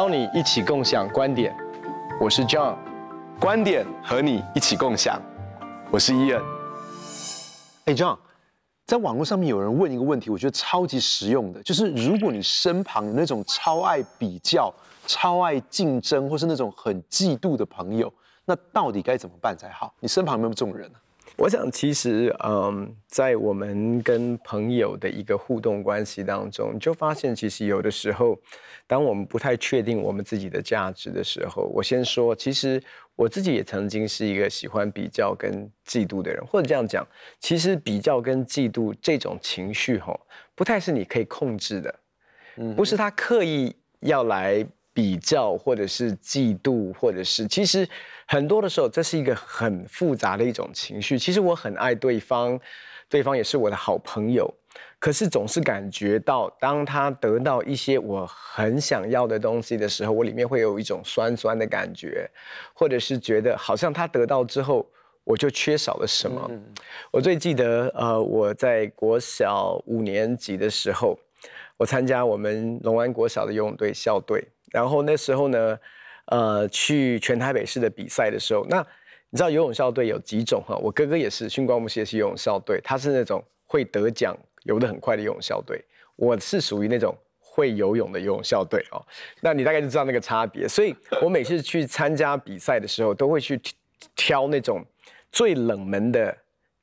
邀你一起共享观点，我是 John，观点和你一起共享，我是 Ian。哎，John，在网络上面有人问一个问题，我觉得超级实用的，就是如果你身旁有那种超爱比较、超爱竞争，或是那种很嫉妒的朋友，那到底该怎么办才好？你身旁有没有这种人呢？我想，其实，嗯，在我们跟朋友的一个互动关系当中，你就发现，其实有的时候，当我们不太确定我们自己的价值的时候，我先说，其实我自己也曾经是一个喜欢比较跟嫉妒的人，或者这样讲，其实比较跟嫉妒这种情绪，吼，不太是你可以控制的，嗯，不是他刻意要来。比较，或者是嫉妒，或者是其实很多的时候，这是一个很复杂的一种情绪。其实我很爱对方，对方也是我的好朋友，可是总是感觉到，当他得到一些我很想要的东西的时候，我里面会有一种酸酸的感觉，或者是觉得好像他得到之后，我就缺少了什么。嗯。我最记得，呃，我在国小五年级的时候，我参加我们龙安国小的游泳队校队。然后那时候呢，呃，去全台北市的比赛的时候，那你知道游泳校队有几种哈？我哥哥也是，训光木系也是游泳校队，他是那种会得奖、游得很快的游泳校队。我是属于那种会游泳的游泳校队哦。那你大概就知道那个差别。所以我每次去参加比赛的时候，都会去挑那种最冷门的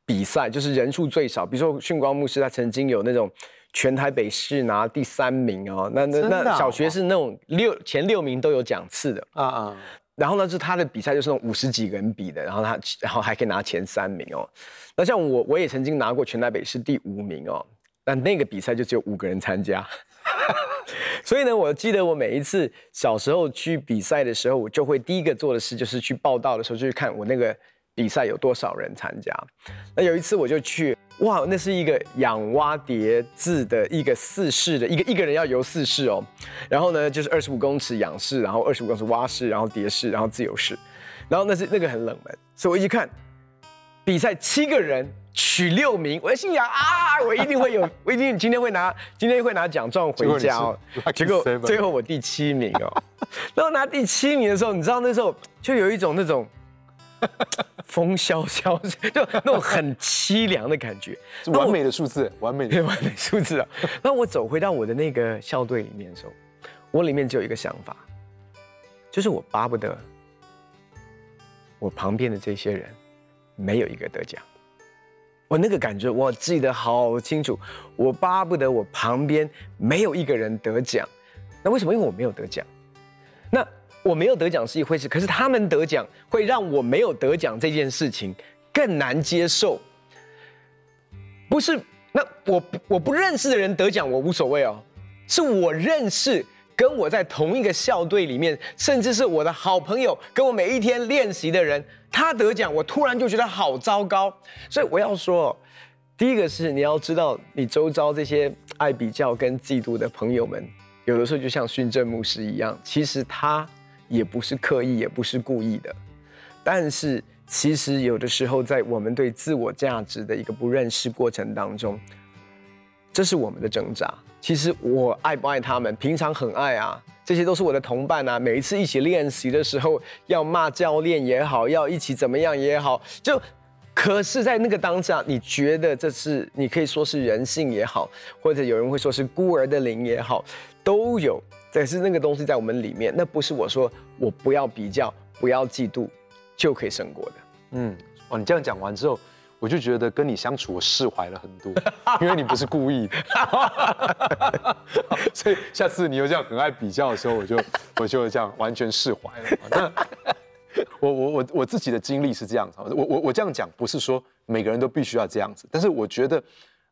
比赛，就是人数最少。比如说训光木系，他曾经有那种。全台北市拿第三名哦，那那那小学是那种六前六名都有奖次的啊啊，然后呢，就他的比赛就是那种五十几个人比的，然后他然后还可以拿前三名哦。那像我我也曾经拿过全台北市第五名哦，但那个比赛就只有五个人参加，所以呢，我记得我每一次小时候去比赛的时候，我就会第一个做的事就是去报道的时候就去看我那个比赛有多少人参加。那有一次我就去。哇，那是一个仰蛙蝶字的一个四式的一个一个人要游四式哦，然后呢就是二十五公尺仰式，然后二十五公尺蛙式，然后蝶式，然后自由式，然后那是那个很冷门，所以我一看比赛七个人取六名，我心想啊，我一定会有，我一定今天会拿今天会拿奖状回家哦，结果最后我第七名哦，然后拿第七名的时候，你知道那时候就有一种那种。风萧萧，就那种很凄凉的感觉，完美的数字，完美的完美数字啊！那我走回到我的那个校队里面的时候，我里面只有一个想法，就是我巴不得我旁边的这些人没有一个得奖。我那个感觉我记得好清楚，我巴不得我旁边没有一个人得奖。那为什么？因为我没有得奖。那。我没有得奖是一回事，可是他们得奖会让我没有得奖这件事情更难接受。不是，那我我不认识的人得奖我无所谓哦，是我认识跟我在同一个校队里面，甚至是我的好朋友，跟我每一天练习的人，他得奖，我突然就觉得好糟糕。所以我要说，第一个是你要知道，你周遭这些爱比较跟嫉妒的朋友们，有的时候就像训政牧师一样，其实他。也不是刻意，也不是故意的，但是其实有的时候，在我们对自我价值的一个不认识过程当中，这是我们的挣扎。其实我爱不爱他们，平常很爱啊，这些都是我的同伴啊。每一次一起练习的时候，要骂教练也好，要一起怎么样也好，就可是，在那个当下，你觉得这是你可以说是人性也好，或者有人会说是孤儿的灵也好，都有。但是那个东西在我们里面，那不是我说我不要比较，不要嫉妒，就可以胜过的。嗯，哦，你这样讲完之后，我就觉得跟你相处我释怀了很多，因为你不是故意的。所以下次你又这样很爱比较的时候，我就 我就这样完全释怀了。那我我我我自己的经历是这样子，我我我这样讲不是说每个人都必须要这样子，但是我觉得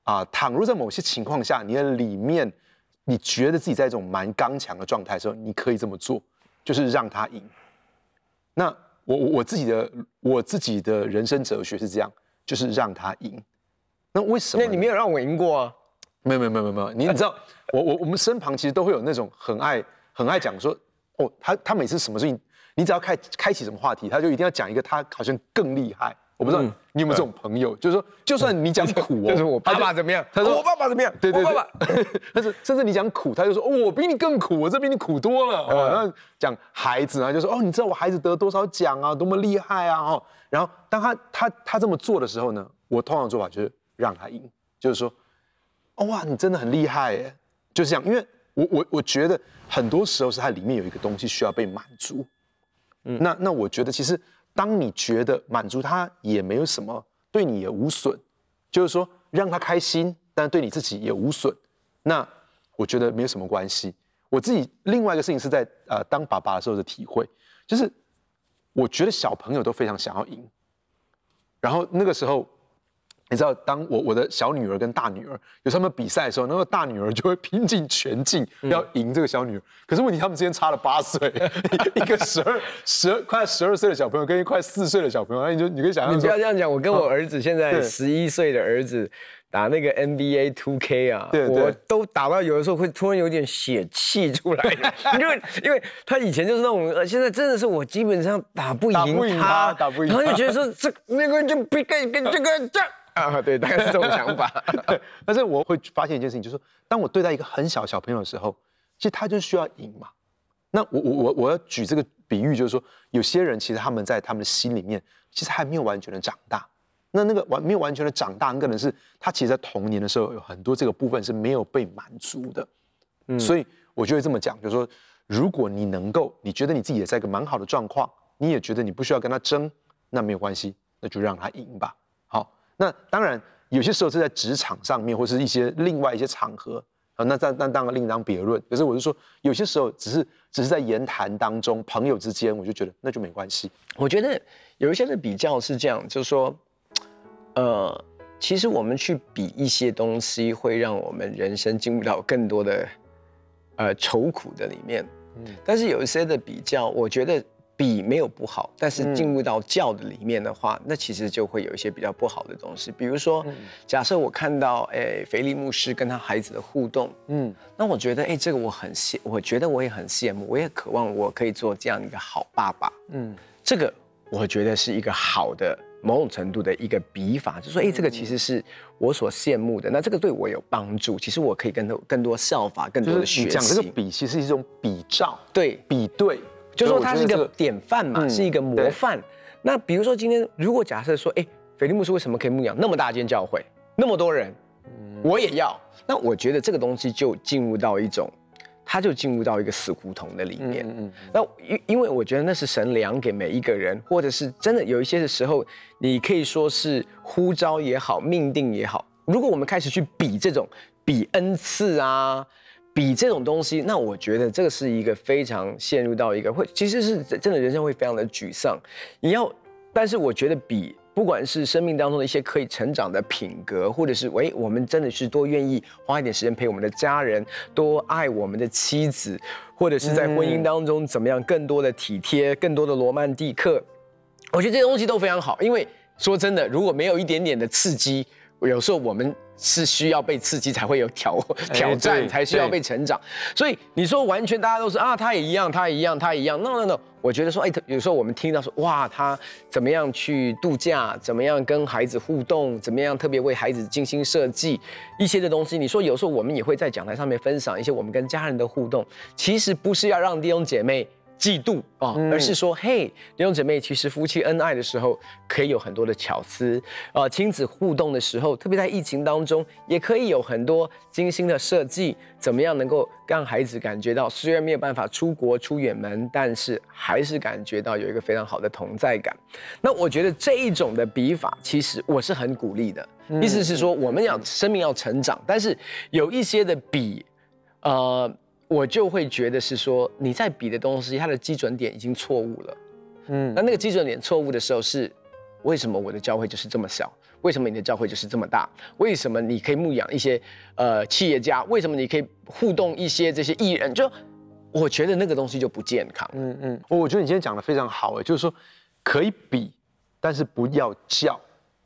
啊，倘若在某些情况下，你的里面。你觉得自己在一种蛮刚强的状态的时候，你可以这么做，就是让他赢。那我我我自己的我自己的人生哲学是这样，就是让他赢。那为什么？那你没有让我赢过啊？没有没有没有没有。你知道，我我我们身旁其实都会有那种很爱很爱讲说，哦，他他每次什么事情，你只要开开启什么话题，他就一定要讲一个他好像更厉害。我不知道你有没有这种朋友，就是说，就算你讲苦哦，就是我爸爸怎么样，他说我爸爸怎么样，对对对，我爸爸，但是甚至你讲苦，他就说哦，我比你更苦，我这比你苦多了。哦，然后讲孩子啊，就说哦，你知道我孩子得多少奖啊，多么厉害啊，哦，然后当他他他这么做的时候呢，我通常做法就是让他赢，就是说，哦哇，你真的很厉害耶，就是这样，因为我我我觉得很多时候是它里面有一个东西需要被满足，嗯，那那我觉得其实。当你觉得满足他也没有什么，对你也无损，就是说让他开心，但对你自己也无损，那我觉得没有什么关系。我自己另外一个事情是在呃当爸爸的时候的体会，就是我觉得小朋友都非常想要赢，然后那个时候。你知道，当我我的小女儿跟大女儿有他们比赛的时候，那个大女儿就会拼尽全劲要赢这个小女儿。可是问题，他们之间差了八岁，一个十二、十二快十二岁的小朋友跟一快四岁的小朋友，那你就你可以想象，你不要这样讲。我跟我儿子现在十一岁的儿子打那个 NBA Two K 啊，我都打到有的时候会突然有点血气出来，因为因为他以前就是那种，现在真的是我基本上打不赢他，打不赢他，然后就觉得说这那个就不跟跟这个 这。啊，对，大概是这种想法。但是我会发现一件事情，就是说，当我对待一个很小小朋友的时候，其实他就需要赢嘛。那我我我我要举这个比喻，就是说，有些人其实他们在他们的心里面，其实还没有完全的长大。那那个完没有完全的长大，可能是他其实，在童年的时候有很多这个部分是没有被满足的。嗯，所以我就会这么讲，就是说，如果你能够，你觉得你自己也在一个蛮好的状况，你也觉得你不需要跟他争，那没有关系，那就让他赢吧。那当然，有些时候是在职场上面，或是一些另外一些场合啊，那那那当然另当别论。可是我是说，有些时候只是只是在言谈当中，朋友之间，我就觉得那就没关系。我觉得有一些的比较是这样，就是说，呃，其实我们去比一些东西，会让我们人生进入到更多的呃愁苦的里面。嗯，但是有一些的比较，我觉得。比没有不好，但是进入到教的里面的话，嗯、那其实就会有一些比较不好的东西。比如说，嗯、假设我看到，诶，腓力牧师跟他孩子的互动，嗯，那我觉得，哎，这个我很羡，我觉得我也很羡慕，我也渴望我可以做这样一个好爸爸，嗯，这个我觉得是一个好的某种程度的一个笔法，就是说，哎，这个其实是我所羡慕的，那这个对我有帮助，其实我可以更多更多效法，更多的学习。讲这个比，其实是一种比照，对，比对。就说他是一个典范嘛，嗯、是一个模范。那比如说今天，如果假设说，哎，腓力牧师为什么可以牧养那么大间教会，那么多人，我也要。那我觉得这个东西就进入到一种，他就进入到一个死胡同的里面。嗯嗯。那因因为我觉得那是神量给每一个人，或者是真的有一些的时候，你可以说是呼召也好，命定也好。如果我们开始去比这种比恩赐啊。比这种东西，那我觉得这个是一个非常陷入到一个会，其实是真的人生会非常的沮丧。你要，但是我觉得比不管是生命当中的一些可以成长的品格，或者是喂，我们真的是多愿意花一点时间陪我们的家人，多爱我们的妻子，或者是在婚姻当中怎么样更多的体贴，更多的罗曼蒂克，我觉得这些东西都非常好。因为说真的，如果没有一点点的刺激，有时候我们。是需要被刺激才会有挑挑战，才需要被成长。所以你说完全大家都是啊，他也一样，他也一样，他也一样。No No No，我觉得说，哎，有时候我们听到说，哇，他怎么样去度假，怎么样跟孩子互动，怎么样特别为孩子精心设计一些的东西。你说有时候我们也会在讲台上面分享一些我们跟家人的互动，其实不是要让弟兄姐妹。嫉妒啊，而是说，嘿，弟兄姐妹，其实夫妻恩爱的时候，可以有很多的巧思啊，亲子互动的时候，特别在疫情当中，也可以有很多精心的设计，怎么样能够让孩子感觉到，虽然没有办法出国出远门，但是还是感觉到有一个非常好的同在感。那我觉得这一种的比法，其实我是很鼓励的，意思是说，我们要生命要成长，但是有一些的比，呃。我就会觉得是说，你在比的东西，它的基准点已经错误了。嗯，那那个基准点错误的时候是，为什么我的教会就是这么小？为什么你的教会就是这么大？为什么你可以牧养一些呃企业家？为什么你可以互动一些这些艺人？就我觉得那个东西就不健康。嗯嗯，我觉得你今天讲的非常好，哎，就是说可以比，但是不要较，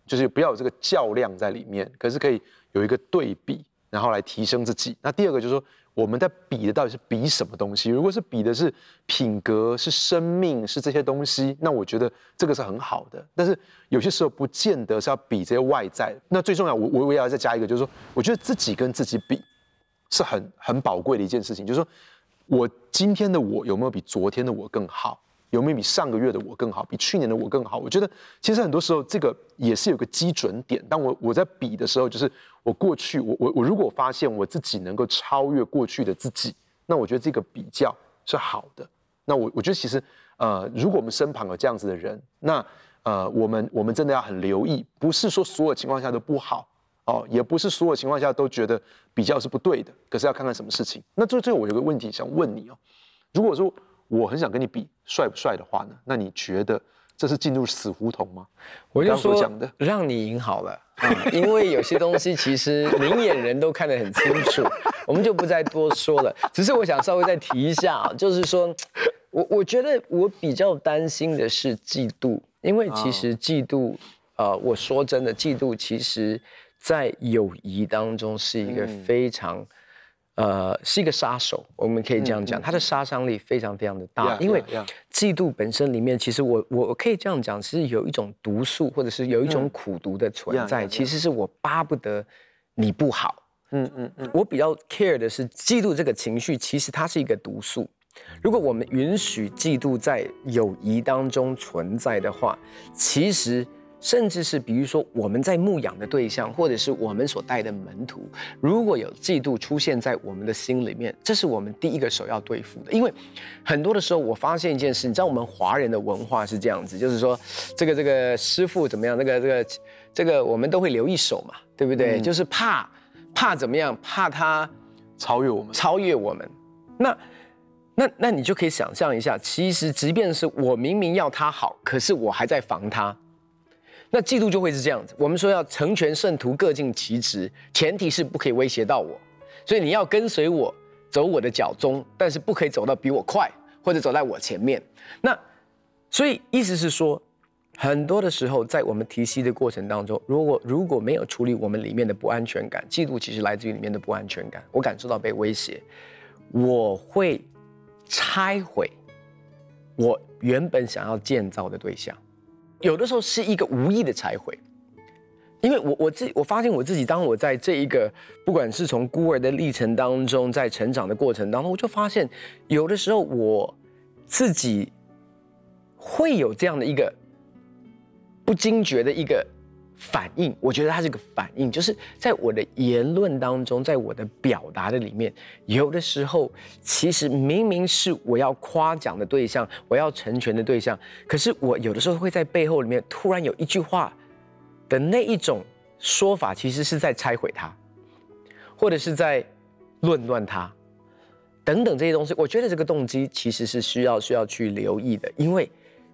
就是不要有这个较量在里面。可是可以有一个对比，然后来提升自己。那第二个就是说。我们在比的到底是比什么东西？如果是比的是品格、是生命、是这些东西，那我觉得这个是很好的。但是有些时候不见得是要比这些外在。那最重要，我我我要再加一个，就是说，我觉得自己跟自己比是很很宝贵的一件事情。就是说我今天的我有没有比昨天的我更好？有没有比上个月的我更好？比去年的我更好？我觉得其实很多时候这个也是有个基准点。当我我在比的时候，就是我过去我我我如果发现我自己能够超越过去的自己，那我觉得这个比较是好的。那我我觉得其实呃，如果我们身旁有这样子的人，那呃，我们我们真的要很留意，不是说所有情况下都不好哦，也不是所有情况下都觉得比较是不对的。可是要看看什么事情。那最最后我有个问题想问你哦，如果说。我很想跟你比帅不帅的话呢？那你觉得这是进入死胡同吗？我就说讲的，让你赢好了啊，因为有些东西其实明眼人都看得很清楚，我们就不再多说了。只是我想稍微再提一下啊，就是说我我觉得我比较担心的是嫉妒，因为其实嫉妒，呃，我说真的，嫉妒其实在友谊当中是一个非常。呃，是一个杀手，我们可以这样讲，它的杀伤力非常非常的大。因为嫉妒本身里面，其实我我可以这样讲，是有一种毒素，或者是有一种苦毒的存在。其实是我巴不得你不好。嗯嗯嗯。我比较 care 的是嫉妒这个情绪，其实它是一个毒素。如果我们允许嫉妒在友谊当中存在的话，其实。甚至是比如说我们在牧养的对象，或者是我们所带的门徒，如果有嫉妒出现在我们的心里面，这是我们第一个首要对付的。因为很多的时候，我发现一件事，你知道我们华人的文化是这样子，就是说这个这个师傅怎么样，这个这个这个我们都会留一手嘛，对不对？嗯、就是怕怕怎么样，怕他超越我们，超越我们。那那那你就可以想象一下，其实即便是我明明要他好，可是我还在防他。那嫉妒就会是这样子。我们说要成全圣徒，各尽其职，前提是不可以威胁到我。所以你要跟随我，走我的脚踪，但是不可以走到比我快，或者走在我前面。那所以意思是说，很多的时候在我们提息的过程当中，如果如果没有处理我们里面的不安全感，嫉妒其实来自于里面的不安全感。我感受到被威胁，我会拆毁我原本想要建造的对象。有的时候是一个无意的拆毁，因为我我自我发现我自己，当我在这一个不管是从孤儿的历程当中，在成长的过程当中，我就发现有的时候我自己会有这样的一个不惊觉的一个。反应，我觉得它是个反应，就是在我的言论当中，在我的表达的里面，有的时候其实明明是我要夸奖的对象，我要成全的对象，可是我有的时候会在背后里面突然有一句话的那一种说法，其实是在拆毁他，或者是在论断他，等等这些东西。我觉得这个动机其实是需要需要去留意的，因为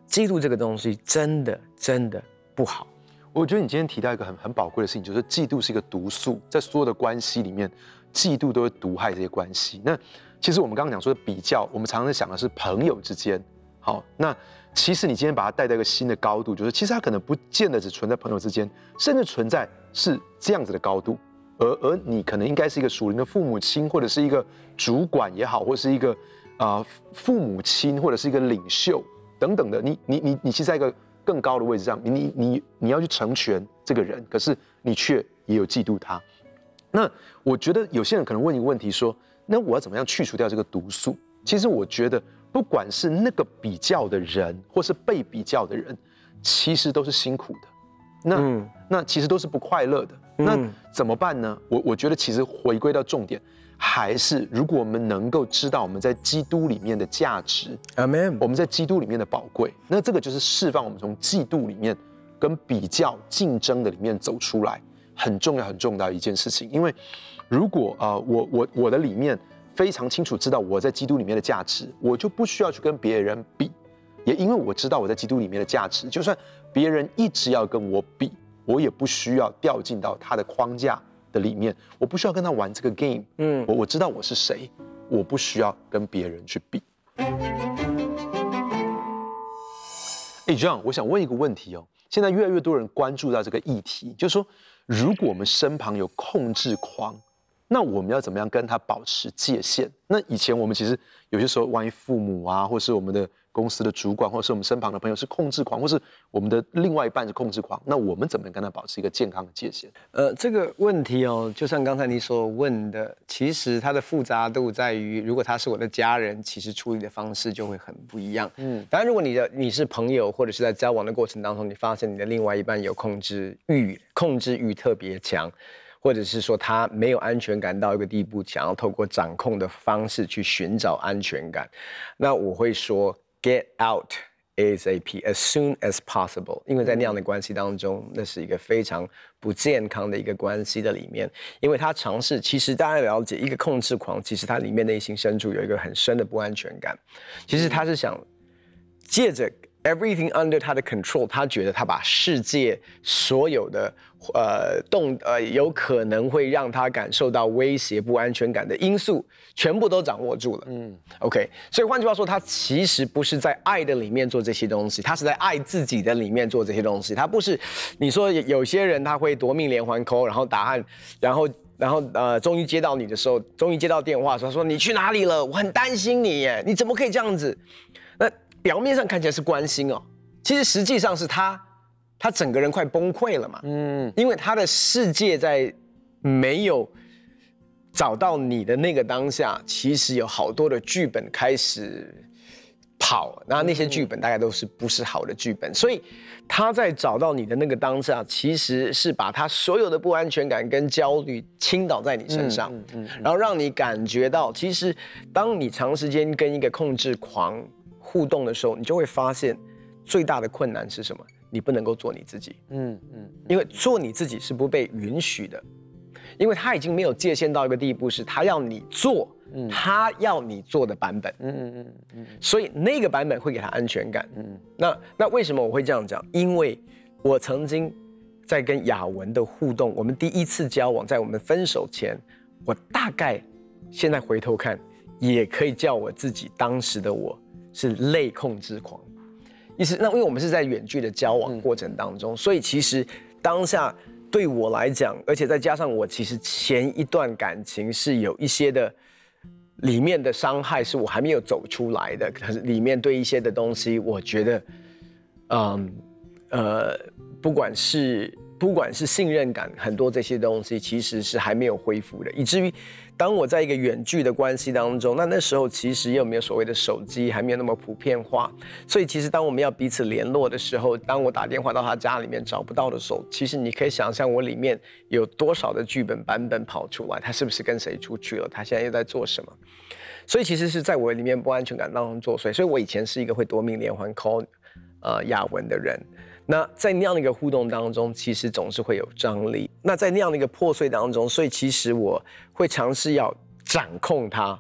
嫉妒这个东西真的真的不好。我觉得你今天提到一个很很宝贵的事情，就是嫉妒是一个毒素，在所有的关系里面，嫉妒都会毒害这些关系。那其实我们刚刚讲说的比较，我们常常在想的是朋友之间。好，那其实你今天把它带到一个新的高度，就是其实它可能不见得只存在朋友之间，甚至存在是这样子的高度。而而你可能应该是一个属灵的父母亲，或者是一个主管也好，或者是一个啊、父母亲，或者是一个领袖等等的。你你你你其实在一个。更高的位置上，你你你你要去成全这个人，可是你却也有嫉妒他。那我觉得有些人可能问一个问题说：那我要怎么样去除掉这个毒素？其实我觉得，不管是那个比较的人，或是被比较的人，其实都是辛苦的。那、嗯、那其实都是不快乐的。那怎么办呢？我我觉得其实回归到重点。还是，如果我们能够知道我们在基督里面的价值，Amen，我们在基督里面的宝贵，那这个就是释放我们从嫉妒里面跟比较竞争的里面走出来，很重要很重要的一件事情。因为如果啊、呃，我我我的里面非常清楚知道我在基督里面的价值，我就不需要去跟别人比，也因为我知道我在基督里面的价值，就算别人一直要跟我比，我也不需要掉进到他的框架。的里面，我不需要跟他玩这个 game，嗯，我我知道我是谁，我不需要跟别人去比。哎，John，我想问一个问题哦，现在越来越多人关注到这个议题，就是说，如果我们身旁有控制狂，那我们要怎么样跟他保持界限？那以前我们其实有些时候，万一父母啊，或是我们的公司的主管，或是我们身旁的朋友是控制狂，或是我们的另外一半是控制狂，那我们怎么样跟他保持一个健康的界限？呃，这个问题哦，就像刚才你所问的，其实它的复杂度在于，如果他是我的家人，其实处理的方式就会很不一样。嗯，当然，如果你的你是朋友，或者是在交往的过程当中，你发现你的另外一半有控制欲，控制欲特别强。或者是说他没有安全感到一个地步，想要透过掌控的方式去寻找安全感，那我会说 get out ASAP as soon as possible，因为在那样的关系当中，那是一个非常不健康的一个关系的里面，因为他尝试，其实大家了解一个控制狂，其实他里面内心深处有一个很深的不安全感，其实他是想借着。Everything under 他的 control，他觉得他把世界所有的呃动呃有可能会让他感受到威胁、不安全感的因素，全部都掌握住了。嗯，OK。所以换句话说，他其实不是在爱的里面做这些东西，他是在爱自己的里面做这些东西。他不是你说有些人他会夺命连环 call，然后答案，然后然后呃终于接到你的时候，终于接到电话他说你去哪里了？我很担心你耶，你怎么可以这样子？那。表面上看起来是关心哦，其实实际上是他，他整个人快崩溃了嘛。嗯，因为他的世界在没有找到你的那个当下，其实有好多的剧本开始跑，然后那些剧本大概都是不是好的剧本，所以他在找到你的那个当下，其实是把他所有的不安全感跟焦虑倾倒在你身上，嗯嗯，然后让你感觉到，其实当你长时间跟一个控制狂。互动的时候，你就会发现最大的困难是什么？你不能够做你自己。嗯嗯，因为做你自己是不被允许的，因为他已经没有界限到一个地步，是他要你做，他要你做的版本。嗯嗯嗯嗯，所以那个版本会给他安全感。嗯，那那为什么我会这样讲？因为我曾经在跟雅文的互动，我们第一次交往，在我们分手前，我大概现在回头看，也可以叫我自己当时的我。是类控制狂，意思那因为我们是在远距的交往过程当中，嗯、所以其实当下对我来讲，而且再加上我其实前一段感情是有一些的里面的伤害是我还没有走出来的，可是里面对一些的东西，我觉得，嗯呃，不管是不管是信任感，很多这些东西其实是还没有恢复的，以至于。当我在一个远距的关系当中，那那时候其实又没有所谓的手机，还没有那么普遍化，所以其实当我们要彼此联络的时候，当我打电话到他家里面找不到的时候，其实你可以想象我里面有多少的剧本版本跑出来，他是不是跟谁出去了？他现在又在做什么？所以其实是在我里面不安全感当中作祟，所以我以前是一个会夺命连环 call，呃，雅文的人。那在那样的一个互动当中，其实总是会有张力。那在那样的一个破碎当中，所以其实我会尝试要掌控它。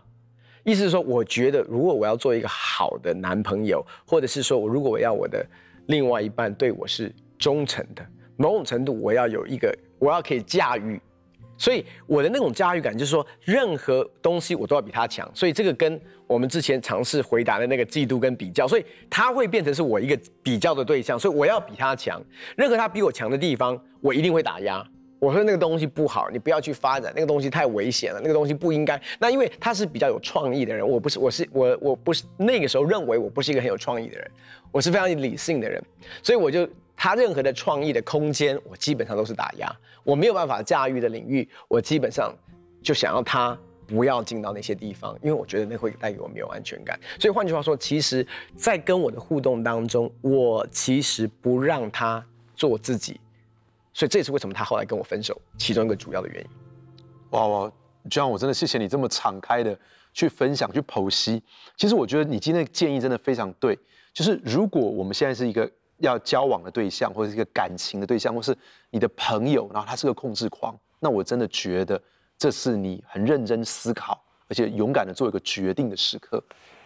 意思是说，我觉得如果我要做一个好的男朋友，或者是说我如果我要我的另外一半对我是忠诚的，某种程度我要有一个，我要可以驾驭。所以我的那种驾驭感，就是说任何东西我都要比他强。所以这个跟我们之前尝试回答的那个嫉妒跟比较，所以他会变成是我一个比较的对象。所以我要比他强，任何他比我强的地方，我一定会打压。我说那个东西不好，你不要去发展，那个东西太危险了，那个东西不应该。那因为他是比较有创意的人，我不是，我是我我不是那个时候认为我不是一个很有创意的人，我是非常理性的人，所以我就。他任何的创意的空间，我基本上都是打压。我没有办法驾驭的领域，我基本上就想要他不要进到那些地方，因为我觉得那会带给我没有安全感。所以换句话说，其实，在跟我的互动当中，我其实不让他做自己。所以这也是为什么他后来跟我分手其中一个主要的原因。哇哇，John，我真的谢谢你这么敞开的去分享、去剖析。其实我觉得你今天的建议真的非常对，就是如果我们现在是一个。要交往的对象，或者是一个感情的对象，或是你的朋友，然后他是个控制狂，那我真的觉得这是你很认真思考，而且勇敢的做一个决定的时刻。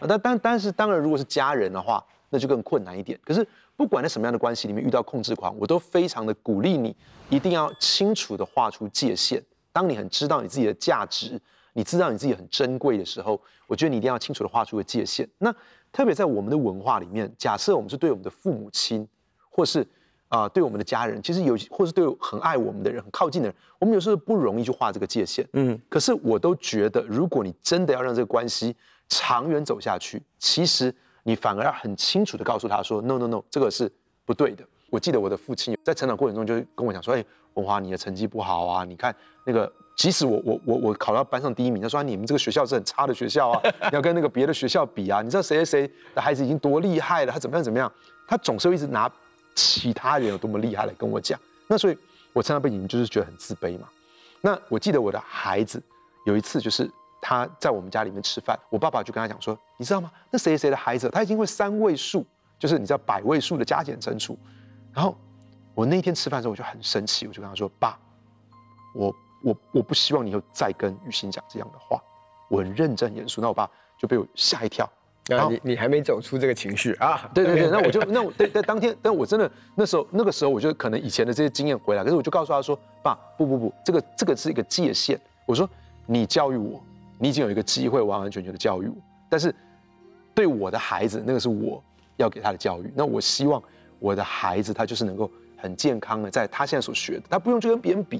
但但但是当然，如果是家人的话，那就更困难一点。可是不管在什么样的关系里面遇到控制狂，我都非常的鼓励你，一定要清楚的画出界限。当你很知道你自己的价值，你知道你自己很珍贵的时候，我觉得你一定要清楚的画出个界限。那。特别在我们的文化里面，假设我们是对我们的父母亲，或是啊、呃，对我们的家人，其实有或是对很爱我们的人、很靠近的人，我们有时候不容易去画这个界限。嗯，可是我都觉得，如果你真的要让这个关系长远走下去，其实你反而要很清楚的告诉他说：“No, no, no，这个是不对的。”我记得我的父亲在成长过程中就跟我讲说：“哎，文华，你的成绩不好啊，你看那个。”即使我我我我考到班上第一名，他说、啊、你们这个学校是很差的学校啊，你要跟那个别的学校比啊，你知道谁谁谁的孩子已经多厉害了，他怎么样怎么样，他总是会一直拿其他人有多么厉害来跟我讲。那所以，我常常被你们就是觉得很自卑嘛。那我记得我的孩子有一次就是他在我们家里面吃饭，我爸爸就跟他讲说，你知道吗？那谁谁的孩子他已经会三位数，就是你知道百位数的加减乘除。然后我那天吃饭的时候我就很生气，我就跟他说，爸，我。我我不希望你以后再跟雨欣讲这样的话，我很认真严肃。那我爸就被我吓一跳。然后你你还没走出这个情绪啊？对对对，那我就那我对在当天，但我真的那时候那个时候，我就可能以前的这些经验回来，可是我就告诉他说：“爸，不不不，这个这个是一个界限。”我说：“你教育我，你已经有一个机会完完全全的教育我，但是对我的孩子，那个是我要给他的教育。那我希望我的孩子他就是能够很健康的在他现在所学的，他不用去跟别人比。”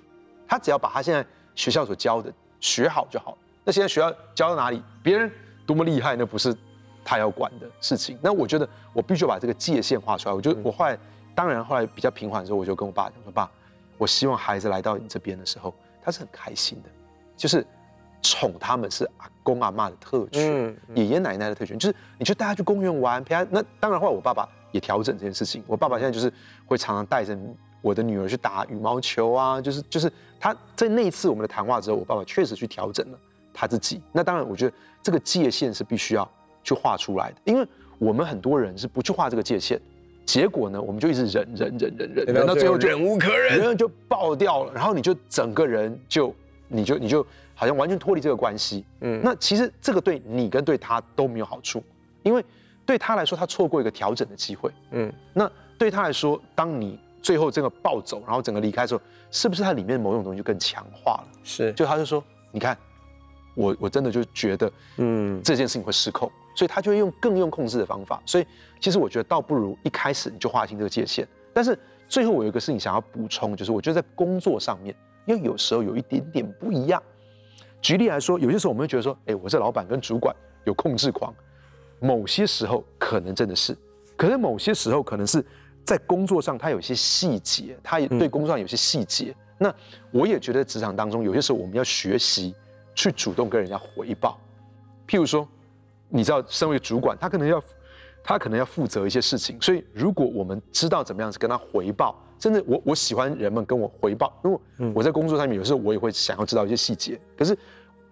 他只要把他现在学校所教的学好就好。那现在学校教到哪里，别人多么厉害，那不是他要管的事情。那我觉得我必须把这个界限画出来。我就我后来，当然后来比较平缓的时候，我就跟我爸讲说：“爸，我希望孩子来到你这边的时候，他是很开心的，就是宠他们是阿公阿妈的特权，爷爷奶奶的特权，就是你就带他去公园玩，陪他。那当然后来我爸爸也调整这件事情。我爸爸现在就是会常常带着。”我的女儿去打羽毛球啊，就是就是他在那一次我们的谈话之后，我爸爸确实去调整了他自己。那当然，我觉得这个界限是必须要去画出来的，因为我们很多人是不去画这个界限，结果呢，我们就一直忍忍忍忍忍，忍到最后就忍无可忍，忍就爆掉了，然后你就整个人就你就你就好像完全脱离这个关系。嗯，那其实这个对你跟对他都没有好处，因为对他来说，他错过一个调整的机会。嗯，那对他来说，当你最后这个暴走，然后整个离开的时候，是不是它里面某种东西就更强化了？是，就他就说，你看，我我真的就觉得，嗯，这件事情会失控，所以他就会用更用控制的方法。所以其实我觉得倒不如一开始你就划清这个界限。但是最后我有一个事情想要补充，就是我觉得在工作上面，因为有时候有一点点不一样。举例来说，有些时候我们会觉得说，哎，我这老板跟主管有控制狂，某些时候可能真的是，可是某些时候可能是。在工作上，他有些细节，他也对工作上有些细节。嗯、那我也觉得职场当中，有些时候我们要学习去主动跟人家回报。譬如说，你知道，身为主管，他可能要他可能要负责一些事情，所以如果我们知道怎么样子跟他回报，真的我我喜欢人们跟我回报，因为我在工作上面有时候我也会想要知道一些细节。可是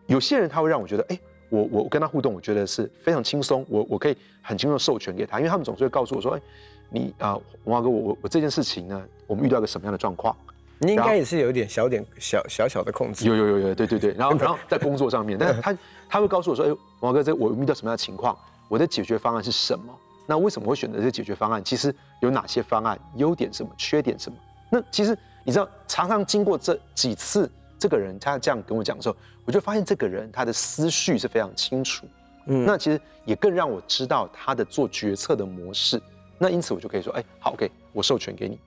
有些人他会让我觉得，哎，我我跟他互动，我觉得是非常轻松，我我可以很轻松的授权给他，因为他们总是会告诉我说，哎。你啊，文华哥，我我我这件事情呢，我们遇到一个什么样的状况？你应该也是有一点小点小小小的控制。有有有有，对对对。然后 然后在工作上面，但是他他会告诉我说，哎，文华哥，这我遇到什么样的情况？我的解决方案是什么？那为什么会选择这个解决方案？其实有哪些方案？优点什么？缺点什么？那其实你知道，常常经过这几次，这个人他这样跟我讲的时候，我就发现这个人他的思绪是非常清楚。嗯，那其实也更让我知道他的做决策的模式。那因此我就可以说，哎，好，OK，我授权给你。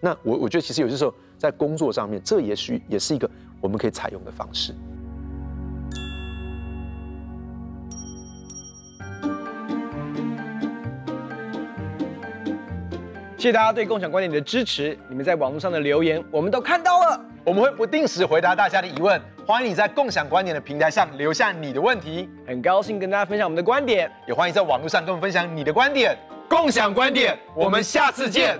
那我我觉得其实有些时候在工作上面，这也许也是一个我们可以采用的方式。谢谢大家对共享观点的支持，你们在网络上的留言我们都看到了，我们会不定时回答大家的疑问。欢迎你在共享观点的平台上留下你的问题，很高兴跟大家分享我们的观点，也欢迎在网络上跟我们分享你的观点。共享观点，我们下次见。